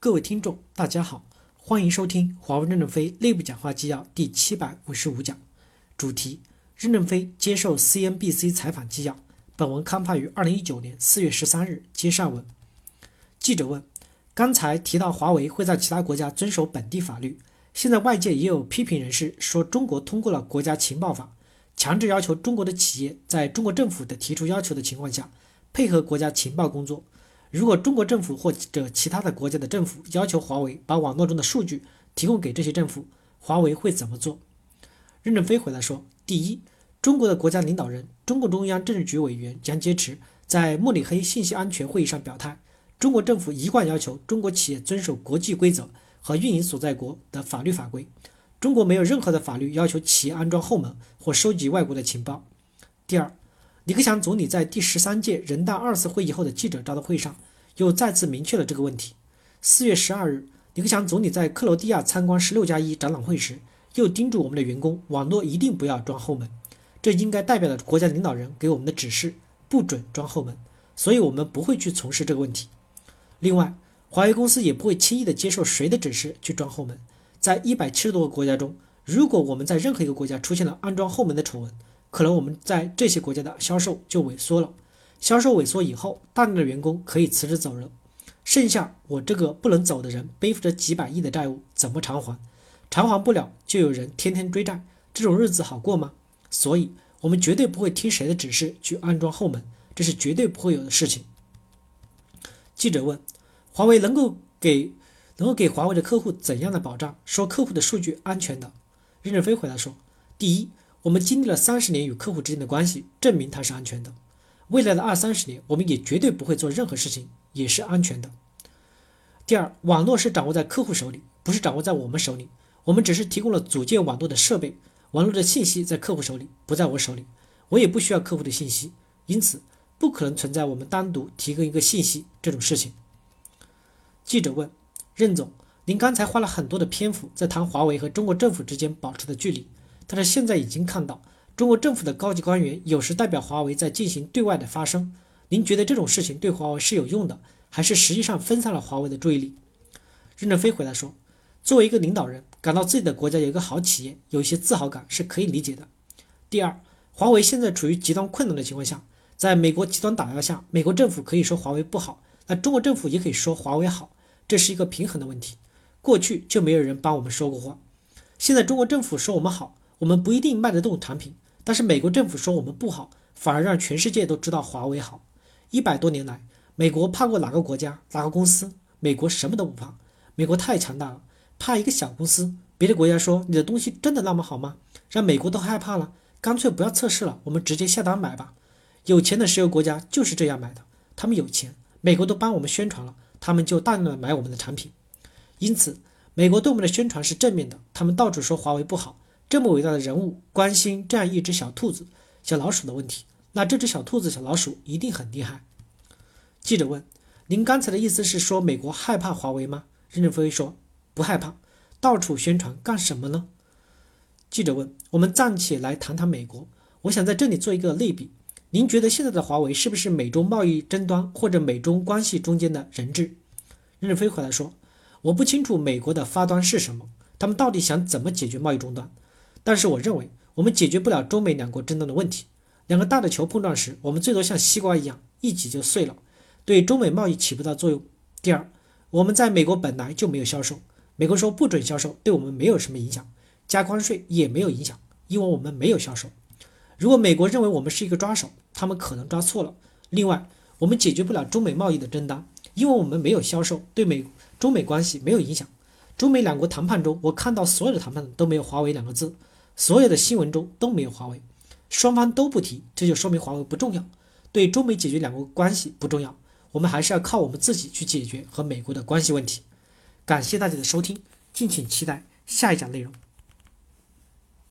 各位听众，大家好，欢迎收听华为任正非内部讲话纪要第七百五十五讲，主题：任正非接受 CNBC 采访纪要。本文刊发于二零一九年四月十三日。接上文，记者问：刚才提到华为会在其他国家遵守本地法律，现在外界也有批评人士说，中国通过了国家情报法，强制要求中国的企业在中国政府的提出要求的情况下，配合国家情报工作。如果中国政府或者其他的国家的政府要求华为把网络中的数据提供给这些政府，华为会怎么做？任正非回答说：第一，中国的国家领导人、中共中央政治局委员蒋介石在慕尼黑信息安全会议上表态，中国政府一贯要求中国企业遵守国际规则和运营所在国的法律法规，中国没有任何的法律要求企业安装后门或收集外国的情报。第二。李克强总理在第十三届人大二次会议后的记者招待会上，又再次明确了这个问题。四月十二日，李克强总理在克罗地亚参观“十六加一”展览会时，又叮嘱我们的员工，网络一定不要装后门，这应该代表了国家领导人给我们的指示，不准装后门，所以我们不会去从事这个问题。另外，华为公司也不会轻易的接受谁的指示去装后门。在一百七十多个国家中，如果我们在任何一个国家出现了安装后门的丑闻，可能我们在这些国家的销售就萎缩了，销售萎缩以后，大量的员工可以辞职走人，剩下我这个不能走的人背负着几百亿的债务，怎么偿还？偿还不了，就有人天天追债，这种日子好过吗？所以，我们绝对不会听谁的指示去安装后门，这是绝对不会有的事情。记者问：华为能够给能够给华为的客户怎样的保障？说客户的数据安全的？任正非回答说：第一。我们经历了三十年与客户之间的关系，证明它是安全的。未来的二三十年，我们也绝对不会做任何事情，也是安全的。第二，网络是掌握在客户手里，不是掌握在我们手里。我们只是提供了组建网络的设备，网络的信息在客户手里，不在我手里。我也不需要客户的信息，因此不可能存在我们单独提供一个信息这种事情。记者问任总：“您刚才花了很多的篇幅在谈华为和中国政府之间保持的距离。”但是现在已经看到，中国政府的高级官员有时代表华为在进行对外的发声。您觉得这种事情对华为是有用的，还是实际上分散了华为的注意力？任正非回答说：“作为一个领导人，感到自己的国家有一个好企业，有一些自豪感是可以理解的。第二，华为现在处于极端困难的情况下，在美国极端打压下，美国政府可以说华为不好，那中国政府也可以说华为好，这是一个平衡的问题。过去就没有人帮我们说过话，现在中国政府说我们好。”我们不一定卖得动产品，但是美国政府说我们不好，反而让全世界都知道华为好。一百多年来，美国怕过哪个国家、哪个公司？美国什么都不怕，美国太强大了，怕一个小公司。别的国家说你的东西真的那么好吗？让美国都害怕了，干脆不要测试了，我们直接下单买吧。有钱的石油国家就是这样买的，他们有钱，美国都帮我们宣传了，他们就大量的买我们的产品。因此，美国对我们的宣传是正面的，他们到处说华为不好。这么伟大的人物关心这样一只小兔子、小老鼠的问题，那这只小兔子、小老鼠一定很厉害。记者问：“您刚才的意思是说美国害怕华为吗？”任正非说：“不害怕，到处宣传干什么呢？”记者问：“我们暂且来谈谈美国，我想在这里做一个类比。您觉得现在的华为是不是美中贸易争端或者美中关系中间的人质？”任正非回答说：“我不清楚美国的发端是什么，他们到底想怎么解决贸易终端。”但是我认为，我们解决不了中美两国争端的问题。两个大的球碰撞时，我们最多像西瓜一样一挤就碎了，对中美贸易起不到作用。第二，我们在美国本来就没有销售，美国说不准销售，对我们没有什么影响，加关税也没有影响，因为我们没有销售。如果美国认为我们是一个抓手，他们可能抓错了。另外，我们解决不了中美贸易的争端，因为我们没有销售，对美中美关系没有影响。中美两国谈判中，我看到所有的谈判都没有华为两个字。所有的新闻中都没有华为，双方都不提，这就说明华为不重要，对中美解决两国关系不重要。我们还是要靠我们自己去解决和美国的关系问题。感谢大家的收听，敬请期待下一讲内容。